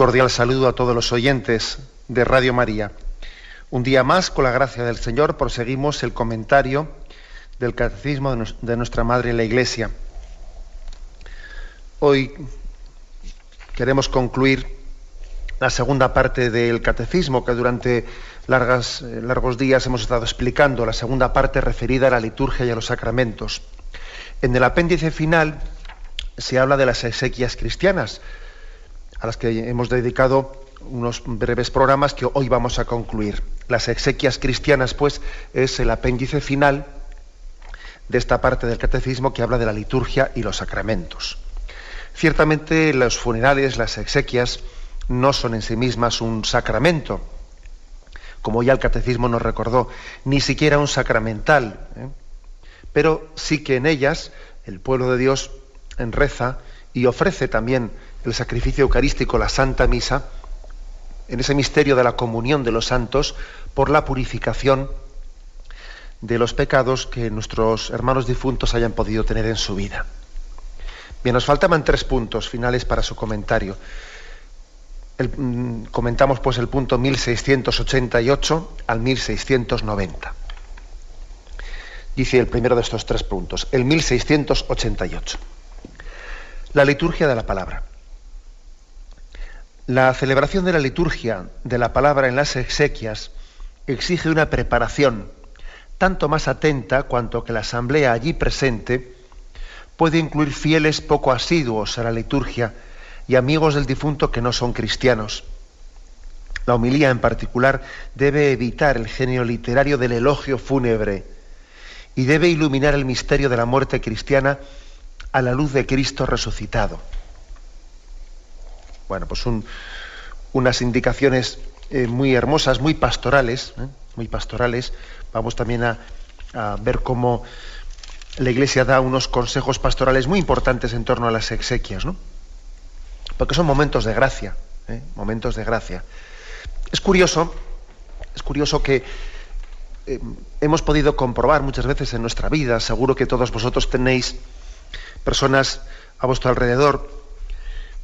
Cordial saludo a todos los oyentes de Radio María. Un día más, con la gracia del Señor, proseguimos el comentario del Catecismo de nuestra Madre la Iglesia. Hoy queremos concluir la segunda parte del Catecismo que durante eh, largos días hemos estado explicando, la segunda parte referida a la liturgia y a los sacramentos. En el apéndice final se habla de las exequias cristianas, a las que hemos dedicado unos breves programas que hoy vamos a concluir. Las exequias cristianas, pues, es el apéndice final de esta parte del catecismo que habla de la liturgia y los sacramentos. Ciertamente los funerales, las exequias, no son en sí mismas un sacramento, como ya el catecismo nos recordó, ni siquiera un sacramental, ¿eh? pero sí que en ellas el pueblo de Dios reza y ofrece también el sacrificio eucarístico, la Santa Misa, en ese misterio de la comunión de los santos por la purificación de los pecados que nuestros hermanos difuntos hayan podido tener en su vida. Bien, nos faltaban tres puntos finales para su comentario. Mm, comentamos pues el punto 1688 al 1690. Dice el primero de estos tres puntos, el 1688. La liturgia de la palabra. La celebración de la liturgia de la palabra en las exequias exige una preparación tanto más atenta cuanto que la asamblea allí presente puede incluir fieles poco asiduos a la liturgia y amigos del difunto que no son cristianos. La homilía en particular debe evitar el genio literario del elogio fúnebre y debe iluminar el misterio de la muerte cristiana a la luz de Cristo resucitado. Bueno, pues unas indicaciones eh, muy hermosas, muy pastorales, ¿eh? muy pastorales. Vamos también a, ver cómo la Iglesia da unos consejos pastorales muy importantes en torno a las exequias, ¿no? Porque son momentos de gracia, ¿eh? momentos de gracia. Es curioso, es curioso que hemos podido comprobar muchas veces en nuestra vida, seguro que todos vosotros tenéis personas a vuestro alrededor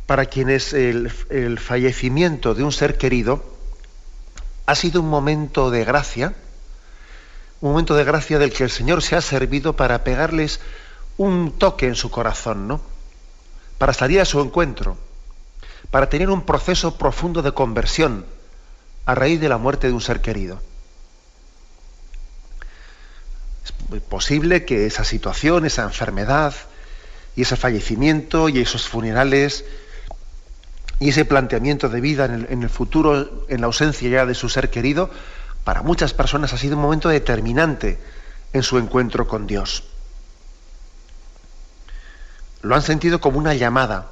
para quienes el, fallecimiento de un ser querido ha sido un momento de gracia, un momento de gracia del que el Señor se ha servido para pegarles un toque en su corazón, ¿no? Para salir a su encuentro, para tener un proceso profundo de conversión a raíz de la muerte de un ser querido. Es posible que esa situación, esa enfermedad y ese fallecimiento y esos funerales y ese planteamiento de vida en el, futuro, en la ausencia ya de su ser querido, para muchas personas ha sido un momento determinante en su encuentro con Dios. Lo han sentido como una llamada,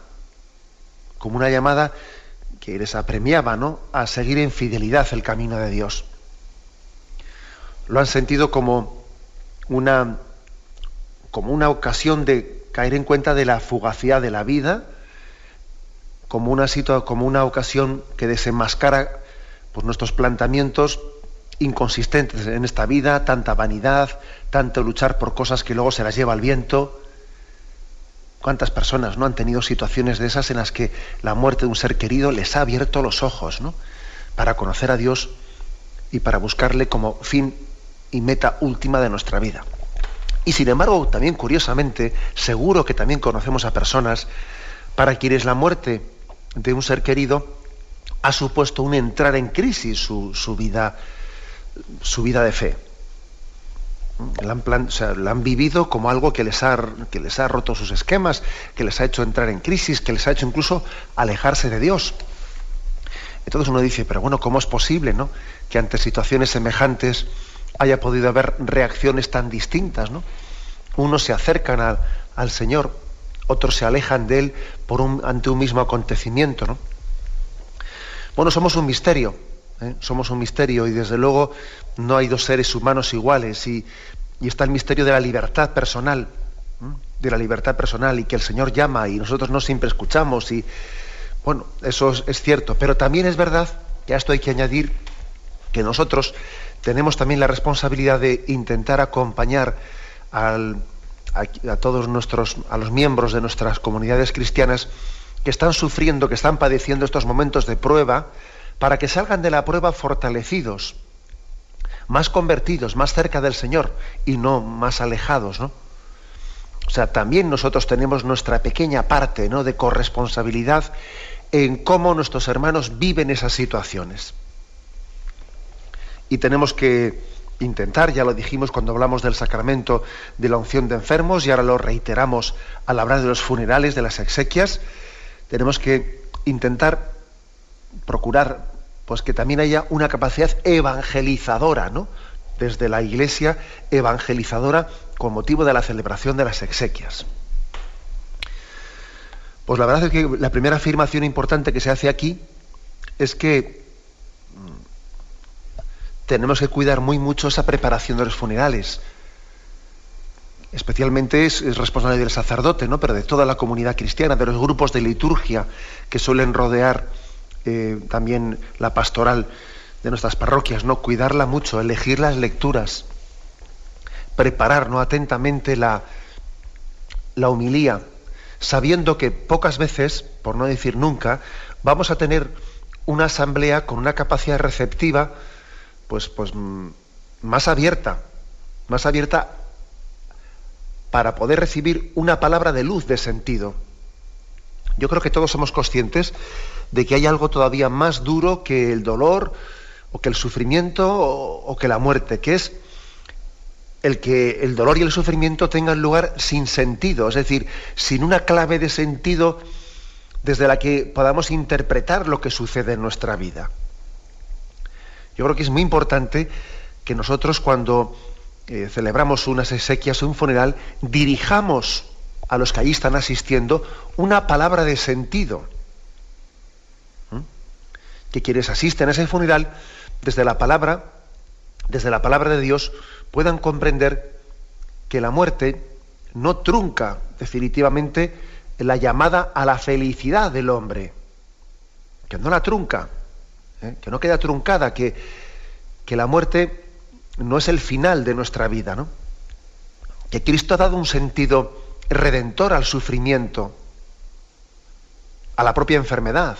como una llamada que les apremiaba ¿no? a seguir en fidelidad el camino de Dios. Lo han sentido como una, como una ocasión de caer en cuenta de la fugacidad de la vida, como una, como una ocasión que desenmascara pues, nuestros planteamientos inconsistentes en esta vida, tanta vanidad, tanto luchar por cosas que luego se las lleva el viento. ¿Cuántas personas no han tenido situaciones de esas en las que la muerte de un ser querido les ha abierto los ojos ¿no? para conocer a Dios y para buscarle como fin y meta última de nuestra vida? Y sin embargo, también curiosamente, seguro que también conocemos a personas para quienes la muerte de un ser querido ha supuesto un entrar en crisis su, vida, su vida de fe. La han, vivido como algo que les, ha, que les ha roto sus esquemas, que les ha hecho entrar en crisis, que les ha hecho incluso alejarse de Dios. Entonces uno dice, pero bueno, ¿cómo es posible, no? Que ante situaciones semejantes haya podido haber reacciones tan distintas, ¿no? Unos se acercan al Señor, otros se alejan de Él por ante un mismo acontecimiento, ¿no? Bueno, somos un misterio, ¿eh? somos un misterio y desde luego no hay dos seres humanos iguales y, está el misterio de la libertad personal, de la libertad personal y que el Señor llama y nosotros no siempre escuchamos y bueno, eso es, cierto, pero también es verdad, y a esto hay que añadir que nosotros tenemos también la responsabilidad de intentar acompañar a, todos nuestros, a los miembros de nuestras comunidades cristianas que están sufriendo, que están padeciendo estos momentos de prueba, para que salgan de la prueba fortalecidos, más convertidos, más cerca del Señor y no más alejados, ¿no? O sea, también nosotros tenemos nuestra pequeña parte, ¿no? de corresponsabilidad en cómo nuestros hermanos viven esas situaciones. Y tenemos que intentar, ya lo dijimos cuando hablamos del sacramento de la unción de enfermos y ahora lo reiteramos al hablar de los funerales, de las exequias, tenemos que intentar procurar pues que también haya una capacidad evangelizadora, ¿no? Desde la Iglesia evangelizadora con motivo de la celebración de las exequias. Pues la verdad es que la primera afirmación importante que se hace aquí es que tenemos que cuidar muy mucho esa preparación de los funerales. Especialmente es, responsable del sacerdote, ¿no? pero de toda la comunidad cristiana, de los grupos de liturgia que suelen rodear eh, también la pastoral de nuestras parroquias, ¿no? Cuidarla mucho, elegir las lecturas, preparar ¿no? atentamente la, la sabiendo que pocas veces, por no decir nunca, vamos a tener una asamblea con una capacidad receptiva, pues, pues mm, más abierta, más abierta para poder recibir una palabra de luz, de sentido. Yo creo que todos somos conscientes de que hay algo todavía más duro que el dolor o que el sufrimiento o, que la muerte, que es el que el dolor y el sufrimiento tengan lugar sin sentido, es decir, sin una clave de sentido desde la que podamos interpretar lo que sucede en nuestra vida. Yo creo que es muy importante que nosotros cuando eh, celebramos unas exequias o un funeral, dirijamos a los que allí están asistiendo una palabra de sentido que quienes asisten a ese funeral, desde la palabra, desde la palabra de Dios, puedan comprender que la muerte no trunca definitivamente la llamada a la felicidad del hombre, que no la trunca, ¿eh? que no queda truncada, que, que la muerte no es el final de nuestra vida, ¿no? que Cristo ha dado un sentido redentor al sufrimiento, a la propia enfermedad,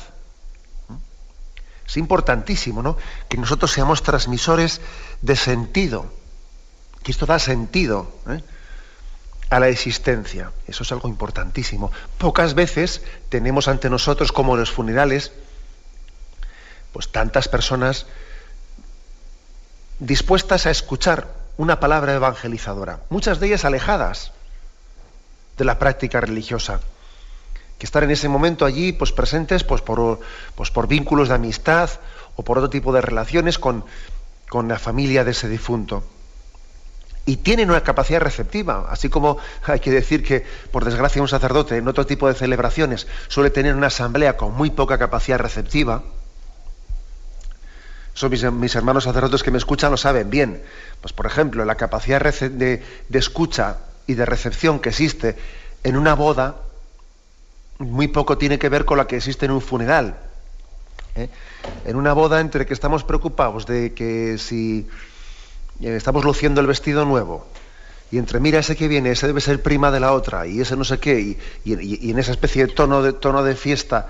es importantísimo, ¿no? Que nosotros seamos transmisores de sentido, que esto da sentido ¿eh? a la existencia. Eso es algo importantísimo. Pocas veces tenemos ante nosotros, como en los funerales, pues tantas personas dispuestas a escuchar una palabra evangelizadora, muchas de ellas alejadas de la práctica religiosa que estar en ese momento allí pues presentes pues por, pues por vínculos de amistad o por otro tipo de relaciones con, con la familia de ese difunto. Y tienen una capacidad receptiva, así como hay que decir que, por desgracia, un sacerdote en otro tipo de celebraciones suele tener una asamblea con muy poca capacidad receptiva. Son mis, hermanos sacerdotes que me escuchan lo saben bien. Pues, por ejemplo, la capacidad de, escucha y de recepción que existe en una boda muy poco tiene que ver con la que existe en un funeral. ¿eh? En una boda entre que estamos preocupados de que si eh, estamos luciendo el vestido nuevo, y entre mira ese que viene, ese debe ser prima de la otra, y ese no sé qué, y, en esa especie de tono, de tono de fiesta,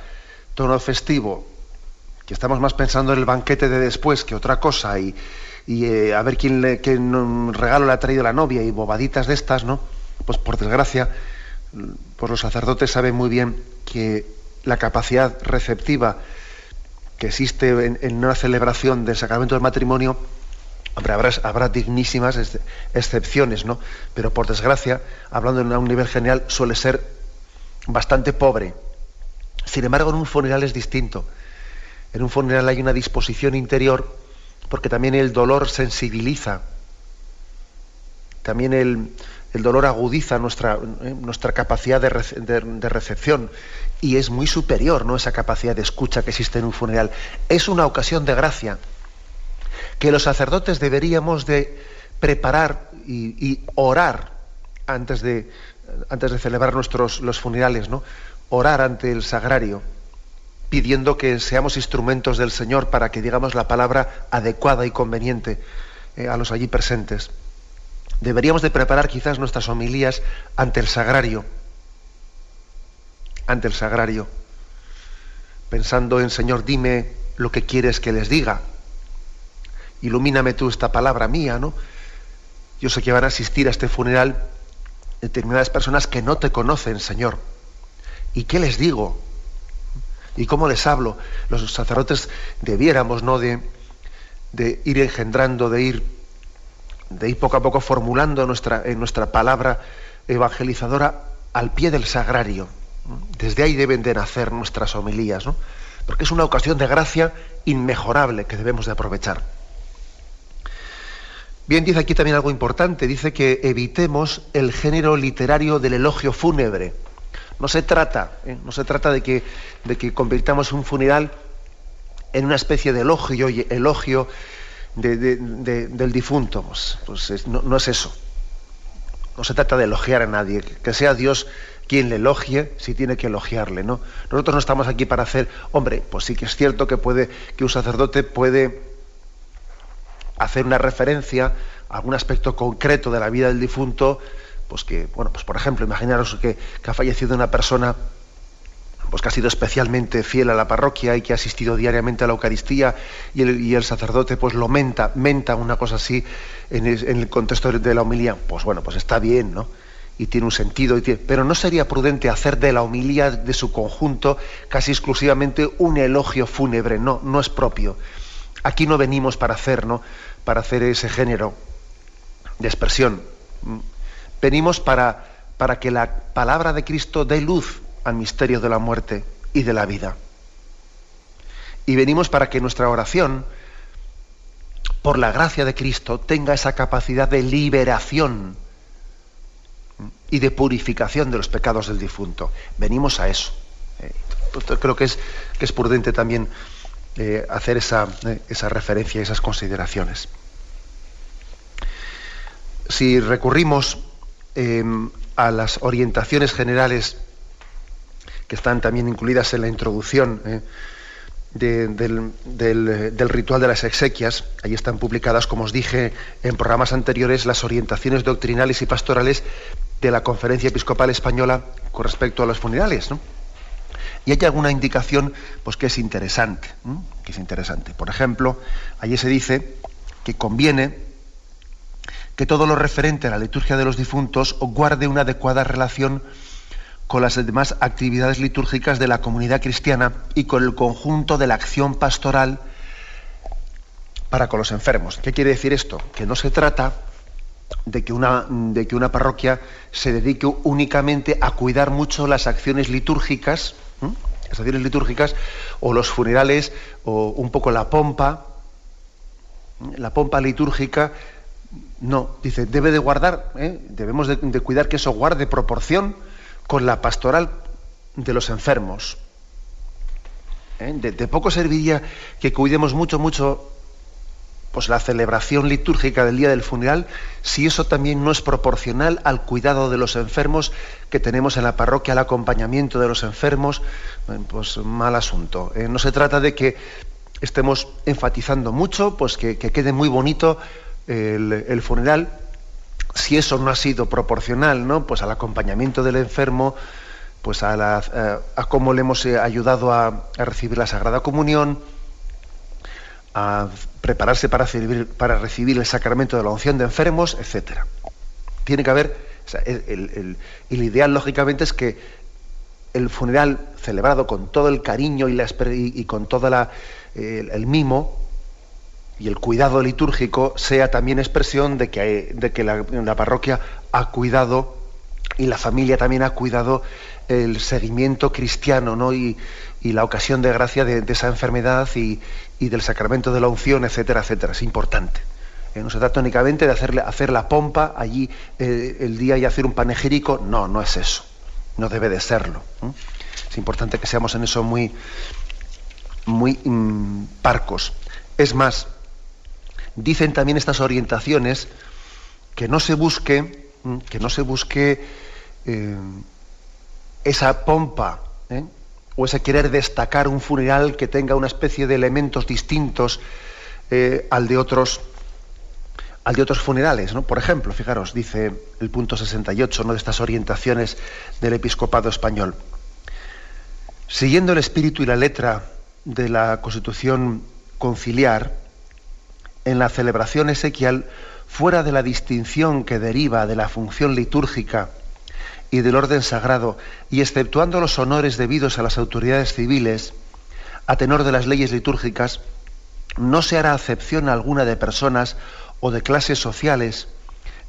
tono festivo, que estamos más pensando en el banquete de después que otra cosa, y, eh, a ver quién, le, qué regalo le ha traído la novia, y bobaditas de estas, ¿no? Pues por desgracia, pues los sacerdotes saben muy bien que la capacidad receptiva que existe en, una celebración del sacramento del matrimonio, habrá, habrá, dignísimas excepciones, ¿no? Pero por desgracia, hablando en un nivel general, suele ser bastante pobre. Sin embargo, en un funeral es distinto. En un funeral hay una disposición interior porque también el dolor sensibiliza, también el, dolor agudiza nuestra, eh, nuestra capacidad de, recepción y es muy superior ¿no? esa capacidad de escucha que existe en un funeral. Es una ocasión de gracia que los sacerdotes deberíamos de preparar y, orar antes de, antes de celebrar nuestros los funerales, ¿no? orar ante el sagrario pidiendo que seamos instrumentos del Señor para que digamos la palabra adecuada y conveniente eh, a los allí presentes. Deberíamos de preparar quizás nuestras homilías ante el sagrario, ante el sagrario, pensando en Señor, dime lo que quieres que les diga. Ilumíname tú esta palabra mía, ¿no? Yo sé que van a asistir a este funeral determinadas personas que no te conocen, Señor. ¿Y qué les digo? ¿Y cómo les hablo? Los sacerdotes debiéramos, ¿no?, de, ir engendrando, de ir, de ir poco a poco formulando nuestra, en nuestra palabra evangelizadora al pie del sagrario. Desde ahí deben de nacer nuestras homilías, ¿no? porque es una ocasión de gracia inmejorable que debemos de aprovechar. Bien, dice aquí también algo importante, dice que evitemos el género literario del elogio fúnebre. No se trata, ¿eh? no se trata de que, de que convirtamos un funeral en una especie de elogio, elogio del difunto. Pues, pues no, es eso. No se trata de elogiar a nadie, que sea Dios quien le elogie si tiene que elogiarle, ¿no? Nosotros no estamos aquí para hacer, hombre, pues sí que es cierto que puede, que un sacerdote puede hacer una referencia a algún aspecto concreto de la vida del difunto pues que, bueno, pues por ejemplo, imaginaros que, ha fallecido una persona pues que ha sido especialmente fiel a la parroquia y que ha asistido diariamente a la Eucaristía y el, sacerdote pues lo menta, menta una cosa así en el, contexto de la homilía, pues bueno, pues está bien, ¿no? Y tiene un sentido, pero no sería prudente hacer de la homilía de su conjunto casi exclusivamente un elogio fúnebre, no, no es propio. Aquí no venimos para hacer, ¿no? Para hacer ese género de expresión venimos para, para que la palabra de Cristo dé luz al misterio de la muerte y de la vida. Y venimos para que nuestra oración, por la gracia de Cristo, tenga esa capacidad de liberación y de purificación de los pecados del difunto. Venimos a eso. Eh, creo que es, es prudente también eh, hacer esa, eh, esa referencia esas consideraciones. Si recurrimos Em, a las orientaciones generales que están también incluidas en la introducción eh, del, ritual de las exequias. Ahí están publicadas, como os dije en programas anteriores, las orientaciones doctrinales y pastorales de la Conferencia Episcopal Española con respecto a los funerales. Y hay alguna indicación pues, que es interesante, que es interesante. Por ejemplo, allí se dice que conviene que todo lo referente a la liturgia de los difuntos guarde una adecuada relación con las demás actividades litúrgicas de la comunidad cristiana y con el conjunto de la acción pastoral para con los enfermos. ¿Qué quiere decir esto? Que no se trata de que una, de que una parroquia se dedique únicamente a cuidar mucho las acciones litúrgicas, las acciones litúrgicas, o los funerales, o un poco la pompa, la pompa litúrgica no, dice, debe de guardar, ¿eh? debemos de, cuidar que eso guarde proporción con la pastoral de los enfermos. ¿Eh? De, poco serviría que cuidemos mucho, mucho pues la celebración litúrgica del día del funeral, si eso también no es proporcional al cuidado de los enfermos que tenemos en la parroquia, al acompañamiento de los enfermos, pues mal asunto. ¿eh? No se trata de que estemos enfatizando mucho, pues que quede muy bonito el, funeral, si eso no ha sido proporcional, ¿no? Pues al acompañamiento del enfermo, pues a, la, a, cómo le hemos eh, ayudado a, recibir la Sagrada Comunión, a prepararse para recibir, el sacramento de la unción de enfermos, etc. Tiene que haber, el, ideal lógicamente es que el funeral celebrado con todo el cariño y, la, y con todo el mimo, y el cuidado litúrgico sea también expresión de que, la, parroquia ha cuidado y la familia también ha cuidado el seguimiento cristiano ¿no? y, la ocasión de gracia de, esa enfermedad y, del sacramento de la unción, etcétera, etcétera. Es importante. Eh, no se trata únicamente de hacerle, hacer la pompa allí eh, el día y hacer un panegírico. No, no es eso. No debe de serlo. Es importante que seamos en eso muy, muy mm, parcos. Es más, dicen también estas orientaciones que no se busque, mm, que no se busque eh, esa pompa ¿eh? o ese querer destacar un funeral que tenga una especie de elementos distintos eh, al de otros al de otros funerales, ¿no? Por ejemplo, fijaros, dice el punto 68 ¿no? de estas orientaciones del episcopado español. Siguiendo el espíritu y la letra de la Constitución conciliar, en la celebración esequial, fuera de la distinción que deriva de la función litúrgica y del orden sagrado, y exceptuando los honores debidos a las autoridades civiles, a tenor de las leyes litúrgicas, no se hará acepción alguna de personas o de clases sociales,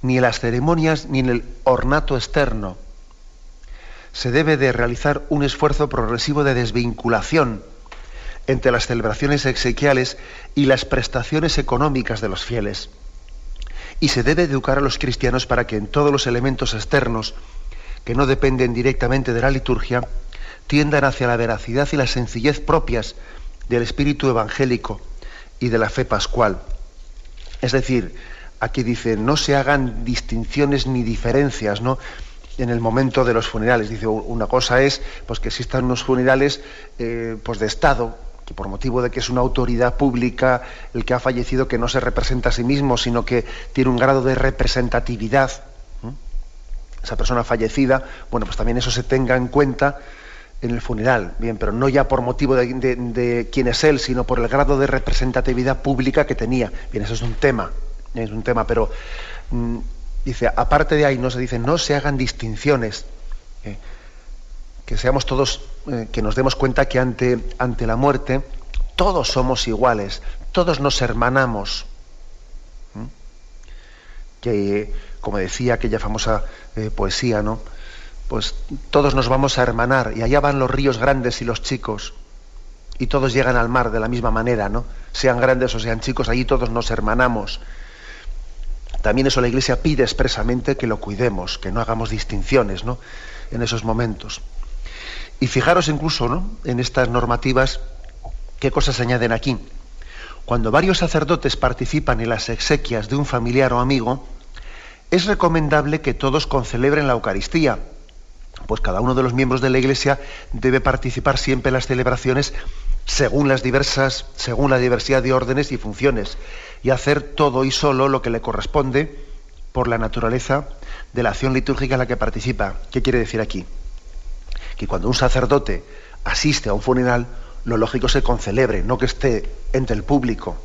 ni en las ceremonias ni en el ornato externo. Se debe de realizar un esfuerzo progresivo de desvinculación entre las celebraciones exequiales y las prestaciones económicas de los fieles. Y se debe educar a los cristianos para que en todos los elementos externos que no dependen directamente de la liturgia tiendan hacia la veracidad y la sencillez propias del espíritu evangélico y de la fe pascual. Es decir, aquí dice, no se hagan distinciones ni diferencias, ¿no? en el momento de los funerales. Dice, una cosa es pues, que existan unos funerales eh, pues, de Estado, que por motivo de que es una autoridad pública el que ha fallecido, que no se representa a sí mismo, sino que tiene un grado de representatividad, esa persona fallecida, bueno, pues también eso se tenga en cuenta en el funeral, bien, pero no ya por motivo de, quién es él, sino por el grado de representatividad pública que tenía. Bien, eso es un tema, es un tema, pero mm, dice, aparte de ahí no se dice, no se hagan distinciones. Eh, que seamos todos, eh, que nos demos cuenta que ante, ante la muerte todos somos iguales, todos nos hermanamos. Que, como decía aquella famosa eh, poesía, ¿no? Pues todos nos vamos a hermanar y allá van los ríos grandes y los chicos y todos llegan al mar de la misma manera, ¿no? Sean grandes o sean chicos, allí todos nos hermanamos. También eso la Iglesia pide expresamente que lo cuidemos, que no hagamos distinciones, ¿no? En esos momentos. Y fijaros incluso ¿no? en estas normativas qué cosas añaden aquí. Cuando varios sacerdotes participan en las exequias de un familiar o amigo, es recomendable que todos concelebren la Eucaristía, pues cada uno de los miembros de la Iglesia debe participar siempre en las celebraciones según las diversas, según la diversidad de órdenes y funciones, y hacer todo y solo lo que le corresponde por la naturaleza de la acción litúrgica en la que participa. ¿Qué quiere decir aquí? Que cuando un sacerdote asiste a un funeral, lo lógico se concelebre, no que esté entre el público.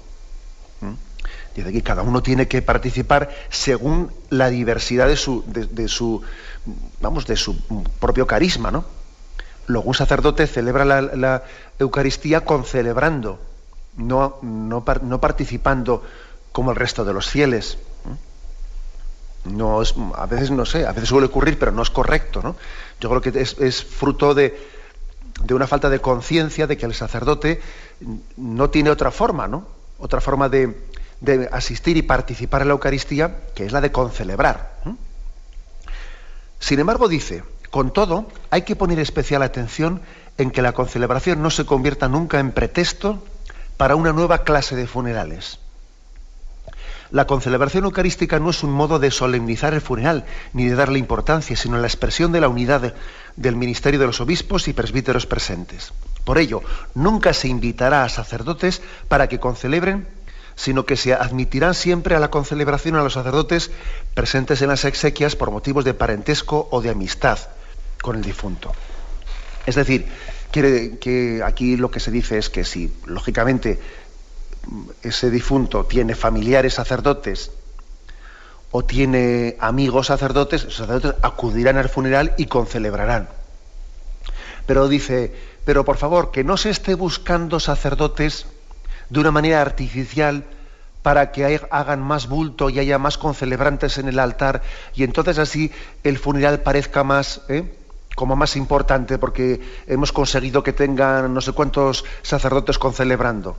¿Mm? Dice que cada uno tiene que participar según la diversidad de su, de, su, vamos, de su propio carisma, ¿no? Luego un sacerdote celebra la, Eucaristía concelebrando, no, no, no, participando como el resto de los fieles. No es, a veces no sé, a veces suele ocurrir, pero no es correcto, ¿no? Yo creo que es, fruto de, una falta de conciencia de que el sacerdote no tiene otra forma, ¿no? Otra forma de, asistir y participar en la Eucaristía, que es la de concelebrar. Sin embargo, dice, con todo, hay que poner especial atención en que la concelebración no se convierta nunca en pretexto para una nueva clase de funerales. La concelebración eucarística no es un modo de solemnizar el funeral ni de darle importancia, sino la expresión de la unidad del ministerio de los obispos y presbíteros presentes. Por ello, nunca se invitará a sacerdotes para que concelebren, sino que se admitirán siempre a la concelebración a los sacerdotes presentes en las exequias por motivos de parentesco o de amistad con el difunto. Es decir, que aquí lo que se dice es que si, lógicamente, ese difunto tiene familiares sacerdotes o tiene amigos sacerdotes, los sacerdotes acudirán al funeral y concelebrarán. Pero dice, pero por favor, que no se esté buscando sacerdotes de una manera artificial para que hagan más bulto y haya más concelebrantes en el altar y entonces así el funeral parezca más ¿eh? como más importante porque hemos conseguido que tengan no sé cuántos sacerdotes concelebrando.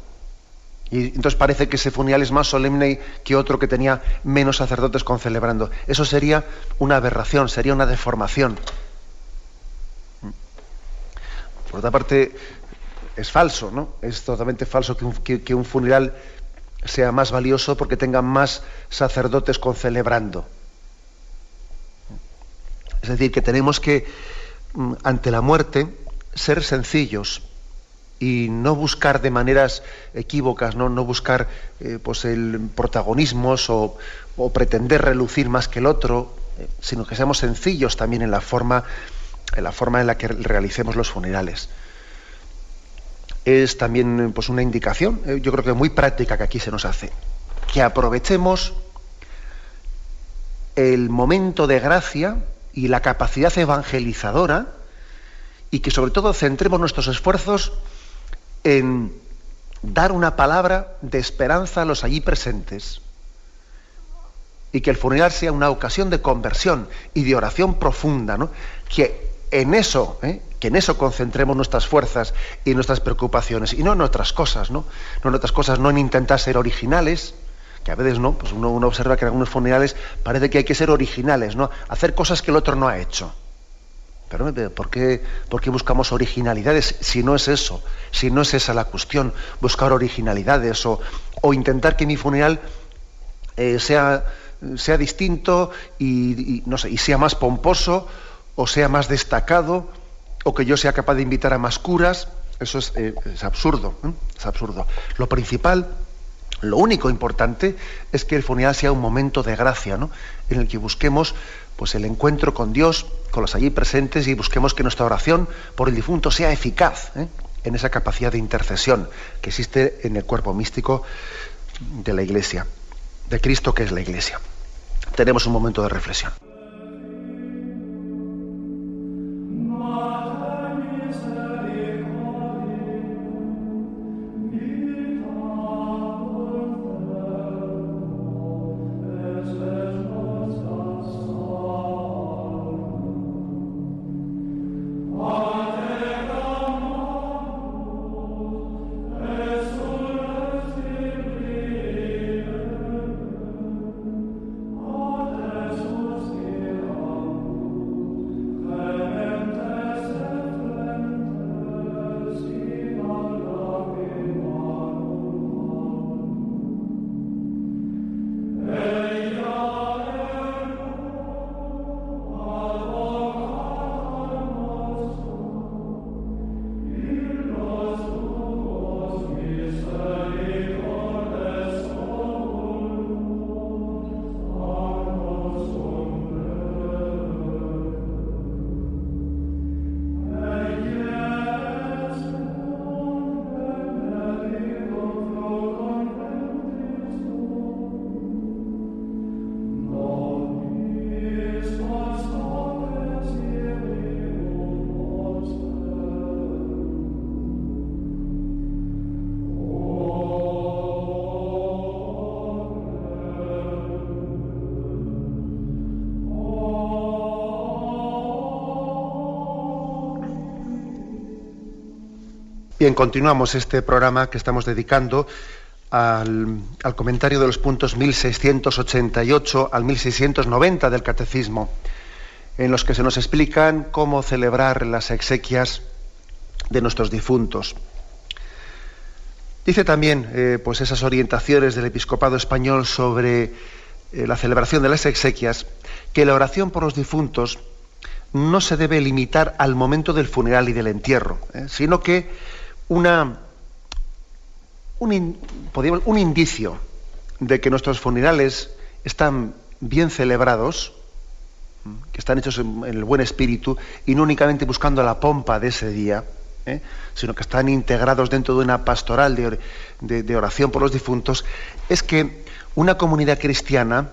Y entonces parece que ese funeral es más solemne que otro que tenía menos sacerdotes concelebrando. Eso sería una aberración, sería una deformación. Por otra parte, es falso, ¿no? Es totalmente falso que un, funeral sea más valioso porque tenga más sacerdotes concelebrando. Es decir, que tenemos que, mm, ante la muerte, ser sencillos, y no buscar de maneras equívocas, no, no buscar eh, pues el protagonismos o, pretender relucir más que el otro, eh, sino que seamos sencillos también en la forma en la forma en la que realicemos los funerales. Es también pues una indicación, eh, yo creo que muy práctica que aquí se nos hace, que aprovechemos el momento de gracia y la capacidad evangelizadora y que sobre todo centremos nuestros esfuerzos en dar una palabra de esperanza a los allí presentes y que el funeral sea una ocasión de conversión y de oración profunda, ¿no? que en eso, ¿eh? que en eso concentremos nuestras fuerzas y nuestras preocupaciones y no en otras cosas, ¿no? No en otras cosas, no en intentar ser originales, que a veces no, pues uno, uno observa que en algunos funerales parece que hay que ser originales, ¿no? Hacer cosas que el otro no ha hecho. Pero ¿por qué, buscamos originalidades si no es eso? Si no es esa la cuestión, buscar originalidades o, intentar que mi funeral eh, sea, sea, distinto y, no sé, y sea más pomposo o sea más destacado o que yo sea capaz de invitar a más curas. Eso es, eh, absurdo. Es absurdo. Lo principal lo único importante es que el funeral sea un momento de gracia, ¿no? en el que busquemos pues, el encuentro con Dios, con los allí presentes, y busquemos que nuestra oración por el difunto sea eficaz ¿eh? en esa capacidad de intercesión que existe en el cuerpo místico de la Iglesia, de Cristo que es la Iglesia. Tenemos un momento de reflexión. Bien, continuamos este programa que estamos dedicando al, comentario de los puntos 1688 al 1690 del Catecismo, en los que se nos explican cómo celebrar las exequias de nuestros difuntos. Dice también eh, pues esas orientaciones del episcopado español sobre eh, la celebración de las exequias, que la oración por los difuntos no se debe limitar al momento del funeral y del entierro, eh, sino que una, un, un indicio de que nuestros funerales están bien celebrados, que están hechos en, el buen espíritu y no únicamente buscando la pompa de ese día, ¿eh? sino que están integrados dentro de una pastoral de, oración por los difuntos, es que una comunidad cristiana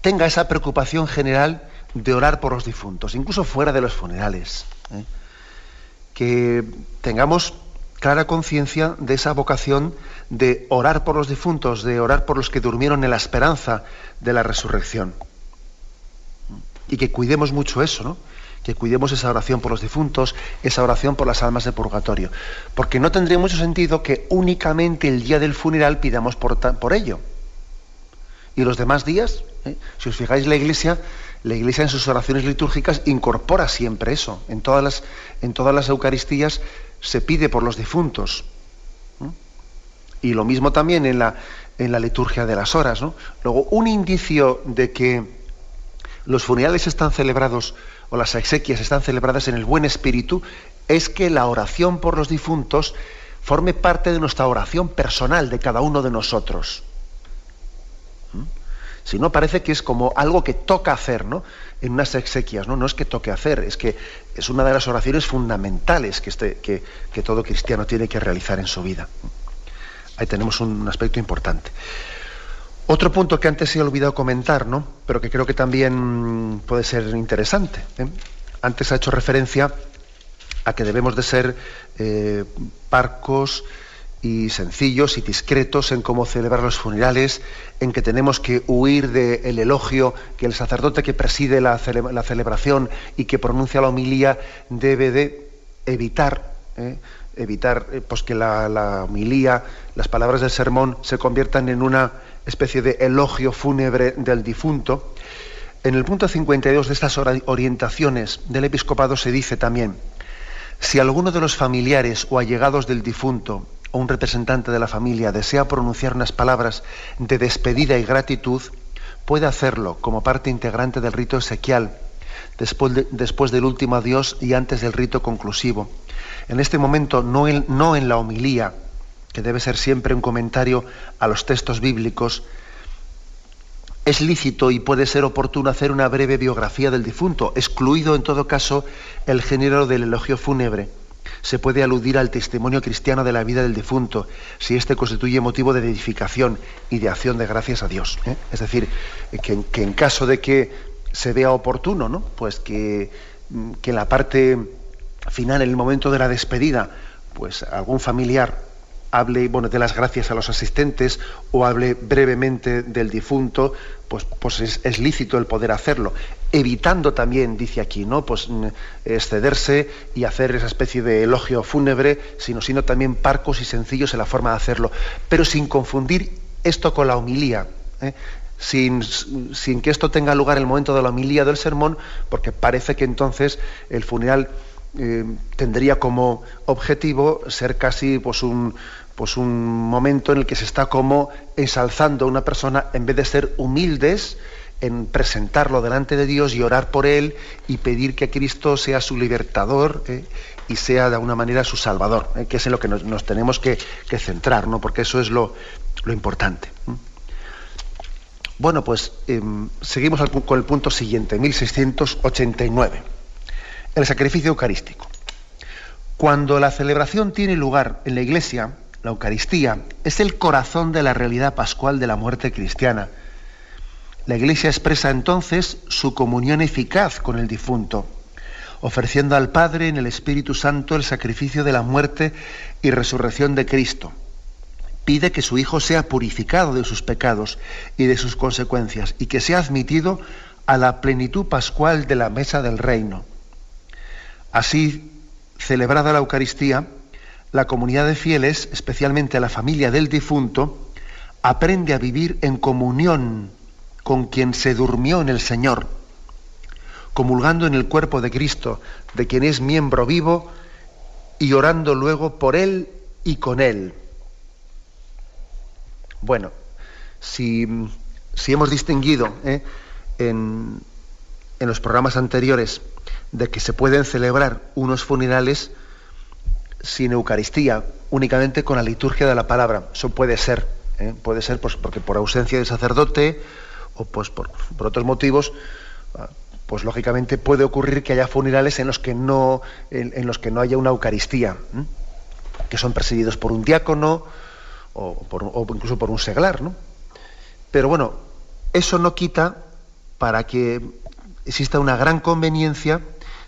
tenga esa preocupación general de orar por los difuntos, incluso fuera de los funerales. ¿eh? Que tengamos clara conciencia de esa vocación de orar por los difuntos, de orar por los que durmieron en la esperanza de la resurrección. Y que cuidemos mucho eso, ¿no? Que cuidemos esa oración por los difuntos, esa oración por las almas de purgatorio. Porque no tendría mucho sentido que únicamente el día del funeral pidamos por, ello. Y los demás días, ¿eh? si os fijáis, la Iglesia, la Iglesia en sus oraciones litúrgicas incorpora siempre eso. En todas las, en todas las Eucaristías se pide por los difuntos. Y lo mismo también en la, en la liturgia de las horas. Luego, un indicio de que los funerales están celebrados o las exequias están celebradas en el buen espíritu es que la oración por los difuntos forme parte de nuestra oración personal de cada uno de nosotros. Si no, parece que es como algo que toca hacer, ¿no? En unas exequias, ¿no? No es que toque hacer, es que es una de las oraciones fundamentales que, este, que, todo cristiano tiene que realizar en su vida. Ahí tenemos un aspecto importante. Otro punto que antes he olvidado comentar, ¿no? Pero que creo que también puede ser interesante. ¿eh? Antes ha hecho referencia a que debemos de ser eh, parcos, y sencillos y discretos en cómo celebrar los funerales, en que tenemos que huir del elogio, que el sacerdote que preside la, celebración y que pronuncia la homilía debe de evitar, ¿eh? evitar eh, pues que la, la, homilía, las palabras del sermón se conviertan en una especie de elogio fúnebre del difunto. En el punto 52 de estas orientaciones del episcopado se dice también, si alguno de los familiares o allegados del difunto o un representante de la familia desea pronunciar unas palabras de despedida y gratitud, puede hacerlo como parte integrante del rito esequial, después, del último adiós y antes del rito conclusivo. En este momento, no en, no en la homilía, que debe ser siempre un comentario a los textos bíblicos, es lícito y puede ser oportuno hacer una breve biografía del difunto, excluido en todo caso el género del elogio fúnebre se puede aludir al testimonio cristiano de la vida del difunto, si éste constituye motivo de edificación y de acción de gracias a Dios. ¿eh? Es decir, que, en caso de que se vea oportuno, ¿no? pues que, que en la parte final, en el momento de la despedida, pues algún familiar hable bueno, de las gracias a los asistentes o hable brevemente del difunto, pues, pues es, lícito el poder hacerlo, evitando también, dice aquí, ¿no? Pues excederse y hacer esa especie de elogio fúnebre, sino siendo también parcos y sencillos en la forma de hacerlo, pero sin confundir esto con la homilía. ¿eh? Sin, sin, que esto tenga lugar en el momento de la homilía del sermón, porque parece que entonces el funeral eh, tendría como objetivo ser casi pues un, pues un momento en el que se está como ensalzando a una persona en vez de ser humildes en presentarlo delante de Dios y orar por él y pedir que Cristo sea su libertador eh, y sea de alguna manera su salvador, eh, que es en lo que nos, tenemos que, centrar, ¿no? porque eso es lo, importante. Bueno, pues em, seguimos con el punto siguiente, 1689, el sacrificio eucarístico. Cuando la celebración tiene lugar en la iglesia, la Eucaristía, es el corazón de la realidad pascual de la muerte cristiana. La Iglesia expresa entonces su comunión eficaz con el difunto, ofreciendo al Padre en el Espíritu Santo el sacrificio de la muerte y resurrección de Cristo. Pide que su Hijo sea purificado de sus pecados y de sus consecuencias y que sea admitido a la plenitud pascual de la mesa del reino. Así, celebrada la Eucaristía, la comunidad de fieles, especialmente la familia del difunto, aprende a vivir en comunión con quien se durmió en el Señor, comulgando en el cuerpo de Cristo, de quien es miembro vivo, y orando luego por Él y con Él. Bueno, si, hemos distinguido ¿eh? en, en los programas anteriores de que se pueden celebrar unos funerales sin Eucaristía, únicamente con la liturgia de la palabra. Eso puede ser, ¿eh? puede ser pues, porque por ausencia de sacerdote o pues por, otros motivos, ah, pues lógicamente puede ocurrir que haya funerales en los que no, en, los que no haya una Eucaristía, que son presididos por un diácono o, por, incluso por un seglar. ¿no? Pero bueno, eso no quita para que exista una gran conveniencia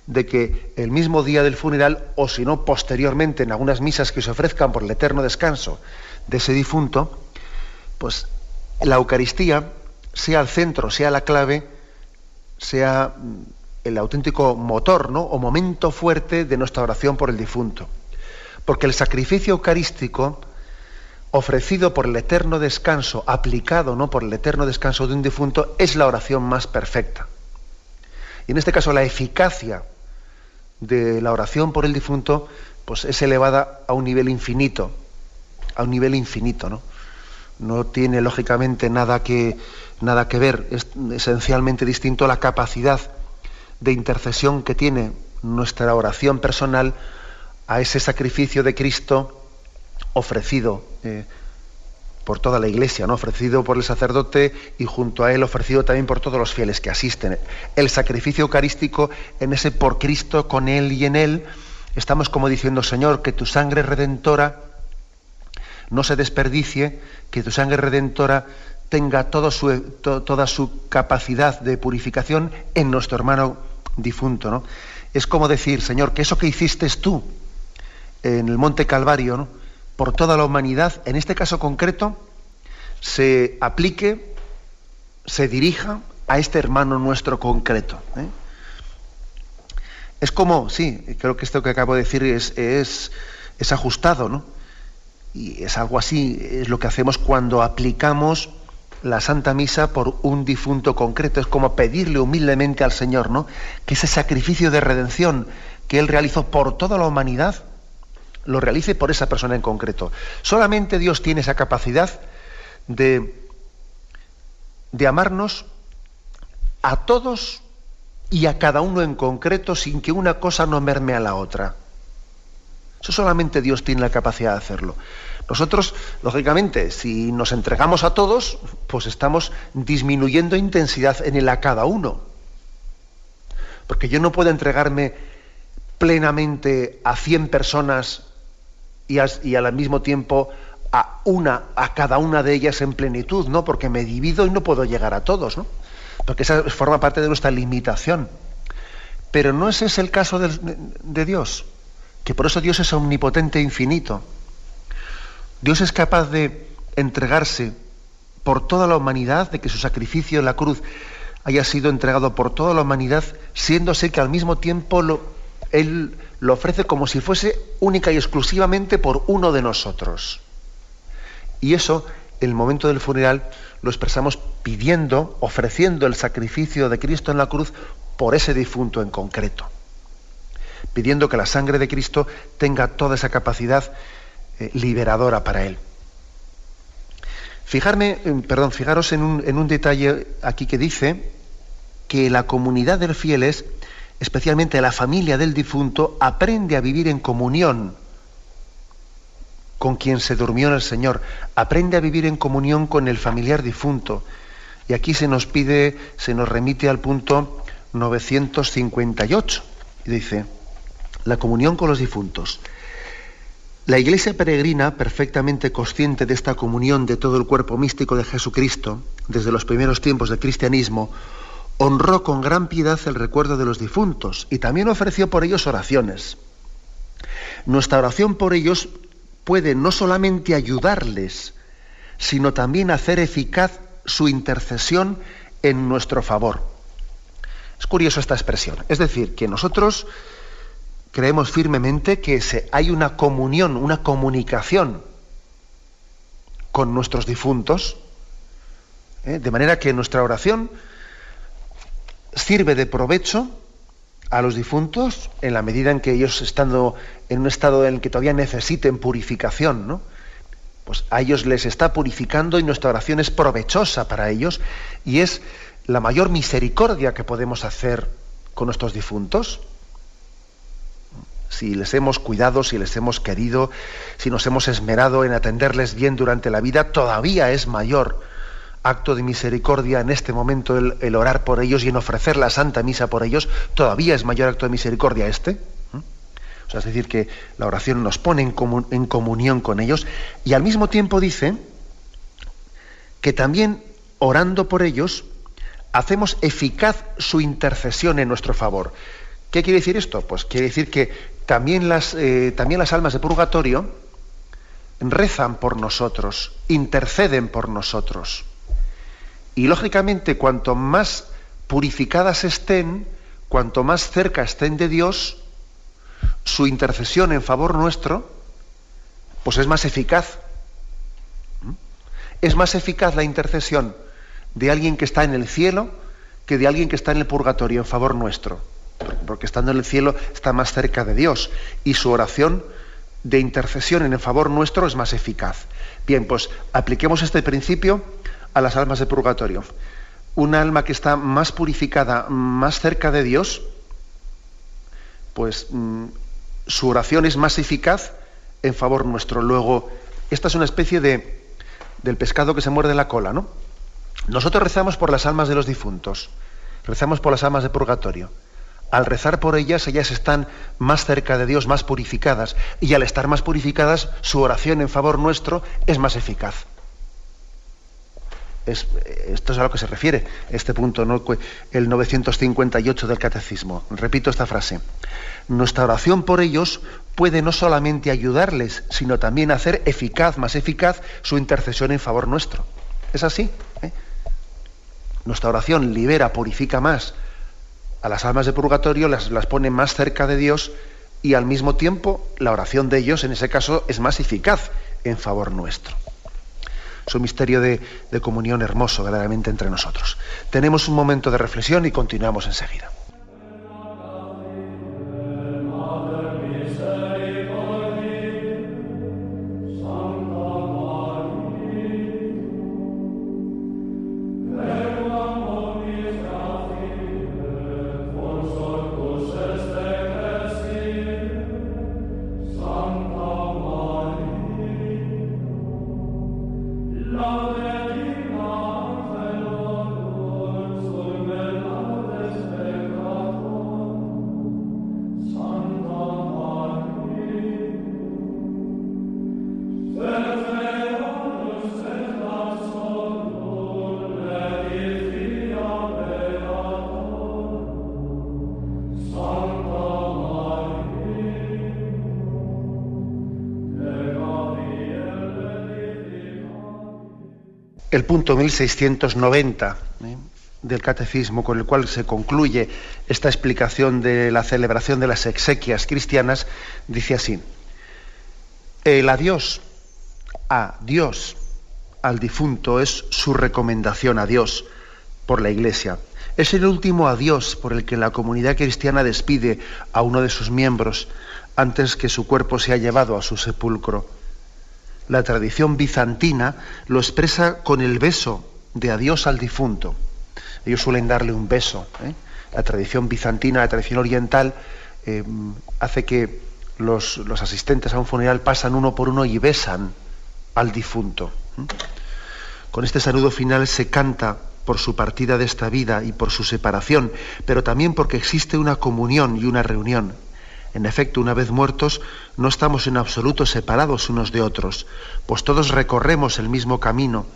de que el mismo día del funeral, o si no posteriormente en algunas misas que se ofrezcan por el eterno descanso de ese difunto, pues la Eucaristía sea el centro, sea la clave, sea mm, el auténtico motor ¿no? o momento fuerte de nuestra oración por el difunto. Porque el sacrificio eucarístico ofrecido por el eterno descanso, aplicado ¿no? por el eterno descanso de un difunto, es la oración más perfecta. Y en este caso la eficacia de la oración por el difunto pues es elevada a un nivel infinito, a un nivel infinito, ¿no? No tiene lógicamente nada que, nada que ver, es esencialmente distinto la capacidad de intercesión que tiene nuestra oración personal a ese sacrificio de Cristo ofrecido eh, por toda la iglesia, ¿no? ofrecido por el sacerdote y junto a él ofrecido también por todos los fieles que asisten. El sacrificio eucarístico en ese por Cristo, con él y en él, estamos como diciendo, Señor, que tu sangre redentora no se desperdicie, que tu sangre redentora tenga toda su capacidad de purificación en nuestro hermano difunto. ¿no? Es como decir, Señor, que eso que hiciste tú en el Monte Calvario, ¿no? Por toda la humanidad, en este caso concreto, se aplique, se dirija a este hermano nuestro concreto. ¿eh? Es como, sí, creo que esto que acabo de decir es, es, es ajustado, ¿no? Y es algo así, es lo que hacemos cuando aplicamos la Santa Misa por un difunto concreto. Es como pedirle humildemente al Señor, ¿no? Que ese sacrificio de redención que Él realizó por toda la humanidad, lo realice por esa persona en concreto. Solamente Dios tiene esa capacidad de, de amarnos a todos y a cada uno en concreto sin que una cosa no merme a la otra. Eso solamente Dios tiene la capacidad de hacerlo. Nosotros, lógicamente, si nos entregamos a todos, pues estamos disminuyendo intensidad en el a cada uno. Porque yo no puedo entregarme plenamente a 100 personas y, al mismo tiempo a una, a cada una de ellas en plenitud, ¿no? Porque me divido y no puedo llegar a todos, ¿no? Porque esa forma parte de nuestra limitación. Pero no ese es el caso de, de Dios, que por eso Dios es omnipotente e infinito. Dios es capaz de entregarse por toda la humanidad, de que su sacrificio en la cruz haya sido entregado por toda la humanidad, siéndose que al mismo tiempo lo, Él lo ofrece como si fuese única y exclusivamente por uno de nosotros. Y eso, el momento del funeral, lo expresamos pidiendo, ofreciendo el sacrificio de Cristo en la cruz por ese difunto en concreto. Pidiendo que la sangre de Cristo tenga toda esa capacidad eh, liberadora para él. Fijarme, eh, perdón, fijaros en un, en un detalle aquí que dice que la comunidad de fieles especialmente la familia del difunto, aprende a vivir en comunión con quien se durmió en el Señor, aprende a vivir en comunión con el familiar difunto. Y aquí se nos pide, se nos remite al punto 958. Y dice, la comunión con los difuntos. La iglesia peregrina, perfectamente consciente de esta comunión de todo el cuerpo místico de Jesucristo, desde los primeros tiempos del cristianismo, honró con gran piedad el recuerdo de los difuntos y también ofreció por ellos oraciones. Nuestra oración por ellos puede no solamente ayudarles, sino también hacer eficaz su intercesión en nuestro favor. Es curioso esta expresión. Es decir, que nosotros creemos firmemente que hay una comunión, una comunicación con nuestros difuntos, ¿eh? de manera que nuestra oración sirve de provecho a los difuntos en la medida en que ellos estando en un estado en el que todavía necesiten purificación, ¿no? Pues a ellos les está purificando y nuestra oración es provechosa para ellos y es la mayor misericordia que podemos hacer con nuestros difuntos. Si les hemos cuidado, si les hemos querido, si nos hemos esmerado en atenderles bien durante la vida, todavía es mayor acto de misericordia en este momento el, orar por ellos y en ofrecer la Santa Misa por ellos, todavía es mayor acto de misericordia este. O sea, es decir, que la oración nos pone en, en comunión con ellos y al mismo tiempo dice que también orando por ellos hacemos eficaz su intercesión en nuestro favor. ¿Qué quiere decir esto? Pues quiere decir que también las, eh, también las almas de purgatorio rezan por nosotros, interceden por nosotros. Y lógicamente, cuanto más purificadas estén, cuanto más cerca estén de Dios, su intercesión en favor nuestro, pues es más eficaz. ¿Mm? Es más eficaz la intercesión de alguien que está en el cielo que de alguien que está en el purgatorio en favor nuestro. Porque estando en el cielo está más cerca de Dios y su oración de intercesión en favor nuestro es más eficaz. Bien, pues apliquemos este principio a las almas de purgatorio. Un alma que está más purificada, más cerca de Dios, pues mm, su oración es más eficaz en favor nuestro. Luego, esta es una especie de del pescado que se muerde la cola, ¿no? Nosotros rezamos por las almas de los difuntos, rezamos por las almas de purgatorio. Al rezar por ellas, ellas están más cerca de Dios, más purificadas, y al estar más purificadas, su oración en favor nuestro es más eficaz esto es a lo que se refiere este punto, el 958 del Catecismo. Repito esta frase. Nuestra oración por ellos puede no solamente ayudarles, sino también hacer eficaz, más eficaz, su intercesión en favor nuestro. ¿Es así? ¿Eh? Nuestra oración libera, purifica más a las almas de purgatorio, las, las pone más cerca de Dios y al mismo tiempo la oración de ellos, en ese caso, es más eficaz en favor nuestro. Es un misterio de, de comunión hermoso verdaderamente entre nosotros. Tenemos un momento de reflexión y continuamos enseguida. El punto 1690 ¿eh? del catecismo con el cual se concluye esta explicación de la celebración de las exequias cristianas, dice así, el adiós a Dios al difunto es su recomendación a Dios por la Iglesia. Es el último adiós por el que la comunidad cristiana despide a uno de sus miembros antes que su cuerpo sea llevado a su sepulcro. La tradición bizantina lo expresa con el beso de adiós al difunto. Ellos suelen darle un beso. ¿eh? La tradición bizantina, la tradición oriental, eh, hace que los, asistentes a un funeral pasan uno por uno y besan al difunto. ¿eh? Con este saludo final se canta por su partida de esta vida y por su separación, pero también porque existe una comunión y una reunión. En efecto, una vez muertos, no estamos en absoluto separados unos de otros, pues todos recorremos el mismo camino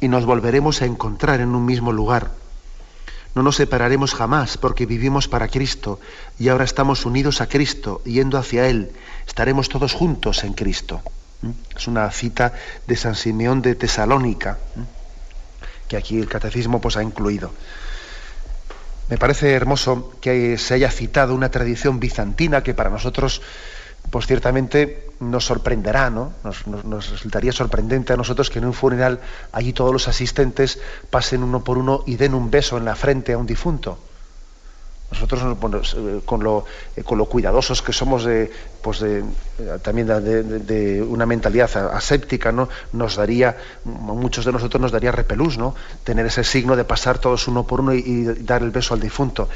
y nos volveremos a encontrar en un mismo lugar. No nos separaremos jamás porque vivimos para Cristo y ahora estamos unidos a Cristo, yendo hacia Él. Estaremos todos juntos en Cristo. ¿Mm? Es una cita de San Simeón de Tesalónica, ¿Mm? que aquí el catecismo pues, ha incluido. Me parece hermoso que se haya citado una tradición bizantina que para nosotros, pues ciertamente nos sorprenderá, ¿no? Nos, nos, resultaría sorprendente a nosotros que en un funeral allí todos los asistentes pasen uno por uno y den un beso en la frente a un difunto. Nosotros eh, con lo, eh, con lo cuidadosos que somos de, pues eh, también de, una mentalidad aséptica, ¿no? Nos daría, muchos de nosotros nos daría repelús, ¿no? Tener ese signo de pasar todos uno por uno y, dar el beso al difunto.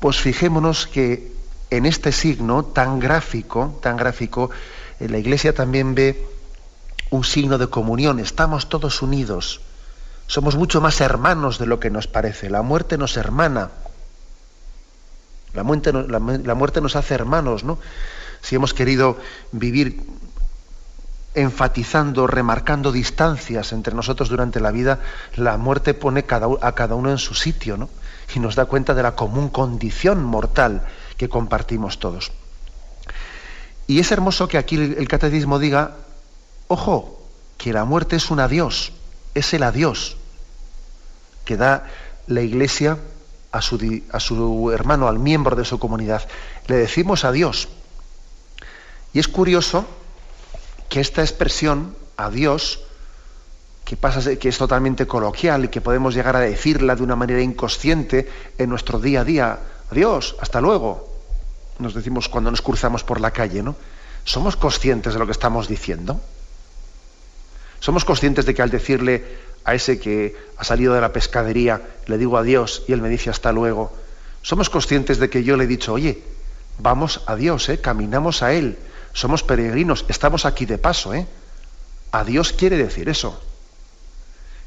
Pues fijémonos que en este signo tan gráfico, tan gráfico, la Iglesia también ve un signo de comunión. Estamos todos unidos. Somos mucho más hermanos de lo que nos parece. La muerte nos hermana. La muerte, la, muerte nos hace hermanos, ¿no? Si hemos querido vivir enfatizando, remarcando distancias entre nosotros durante la vida, la muerte pone a cada uno en su sitio, ¿no? y nos da cuenta de la común condición mortal que compartimos todos. Y es hermoso que aquí el catecismo diga, ojo, que la muerte es un adiós, es el adiós que da la Iglesia a su, hermano, al miembro de su comunidad. Le decimos adiós. Y es curioso que esta expresión, adiós, que, pasa, que es totalmente coloquial y que podemos llegar a decirla de una manera inconsciente en nuestro día a día, adiós, hasta luego, nos decimos cuando nos cruzamos por la calle, ¿no? ¿Somos conscientes de lo que estamos diciendo? ¿Somos conscientes de que al decirle a ese que ha salido de la pescadería, le digo adiós y él me dice hasta luego, somos conscientes de que yo le he dicho, oye, vamos a Dios, ¿eh? caminamos a Él, somos peregrinos, estamos aquí de paso, ¿eh? Adiós quiere decir eso.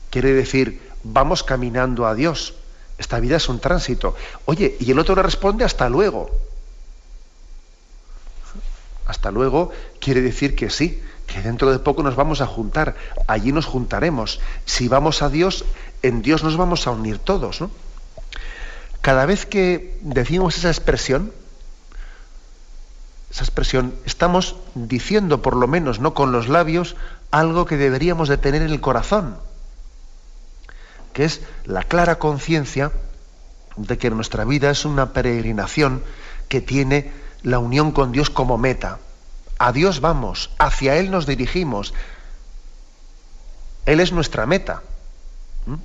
Quiere decir, vamos caminando a Dios. Esta vida es un tránsito. Oye, y el otro le responde hasta luego. Hasta luego quiere decir que sí, que dentro de poco nos vamos a juntar, allí nos juntaremos. Si vamos a Dios, en Dios nos vamos a unir todos. Cada vez que decimos esa expresión, esa expresión, estamos diciendo por lo menos, no con los labios, algo que deberíamos de tener en el corazón, que es la clara conciencia de que nuestra vida es una peregrinación que tiene la unión con Dios como meta. A Dios vamos, hacia Él nos dirigimos. Él es nuestra meta. ¿Mm?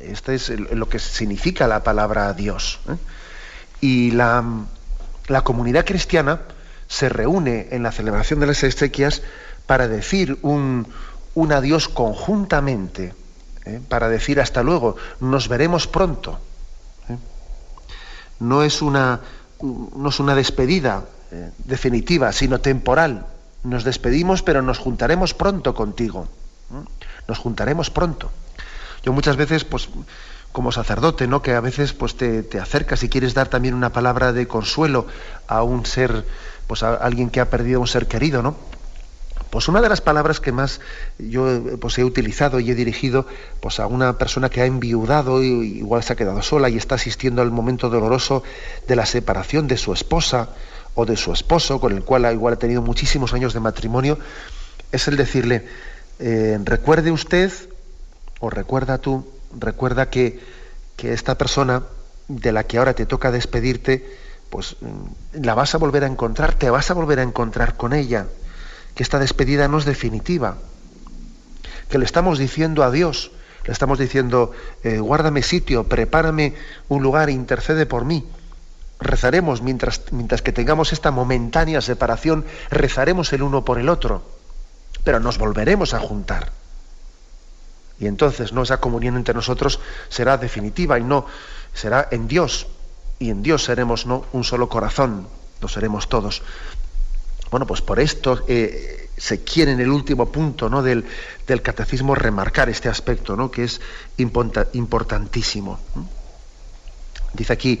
Este es lo que significa la palabra Dios. ¿eh? Y la, comunidad cristiana se reúne en la celebración de las exequias para decir un, adiós conjuntamente, ¿eh? para decir hasta luego, nos veremos pronto. ¿eh? No, es una, no es una despedida eh, definitiva, sino temporal. Nos despedimos, pero nos juntaremos pronto contigo. Nos juntaremos pronto. Yo muchas veces, pues, como sacerdote, ¿no? Que a veces pues te, te, acercas y quieres dar también una palabra de consuelo a un ser, pues a alguien que ha perdido un ser querido, ¿no? Pues una de las palabras que más yo pues, he utilizado y he dirigido pues, a una persona que ha enviudado y igual se ha quedado sola y está asistiendo al momento doloroso de la separación de su esposa o de su esposo, con el cual igual ha tenido muchísimos años de matrimonio, es el decirle, eh, recuerde usted, o recuerda tú, recuerda que, que esta persona de la que ahora te toca despedirte, pues mm, la vas a volver a encontrar, te vas a volver a encontrar con ella, que esta despedida no es definitiva, que le estamos diciendo a Dios, le estamos diciendo, eh, guárdame sitio, prepárame un lugar, intercede por mí rezaremos mientras, mientras que tengamos esta momentánea separación, rezaremos el uno por el otro, pero nos volveremos a juntar. Y entonces ¿no? esa comunión entre nosotros será definitiva y no será en Dios. Y en Dios seremos no un solo corazón, lo seremos todos. Bueno, pues por esto eh, se quiere en el último punto ¿no? del, del, catecismo remarcar este aspecto, ¿no? que es importantísimo. Dice aquí,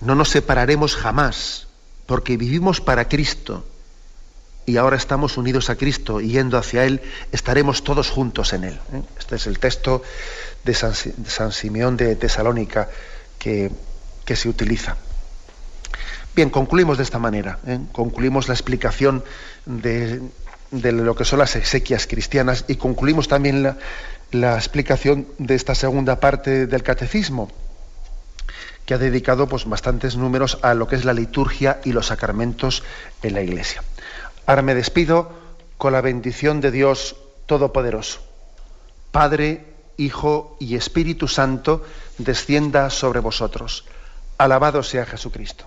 no nos separaremos jamás, porque vivimos para Cristo y ahora estamos unidos a Cristo y yendo hacia Él, estaremos todos juntos en Él. ¿eh? Este es el texto de San, Simeón de Tesalónica que, se utiliza. Bien, concluimos de esta manera. ¿eh? Concluimos la explicación de, lo que son las exequias cristianas y concluimos también la, la explicación de esta segunda parte del catecismo que ha dedicado pues, bastantes números a lo que es la liturgia y los sacramentos en la Iglesia. Ahora me despido con la bendición de Dios Todopoderoso. Padre, Hijo y Espíritu Santo, descienda sobre vosotros. Alabado sea Jesucristo.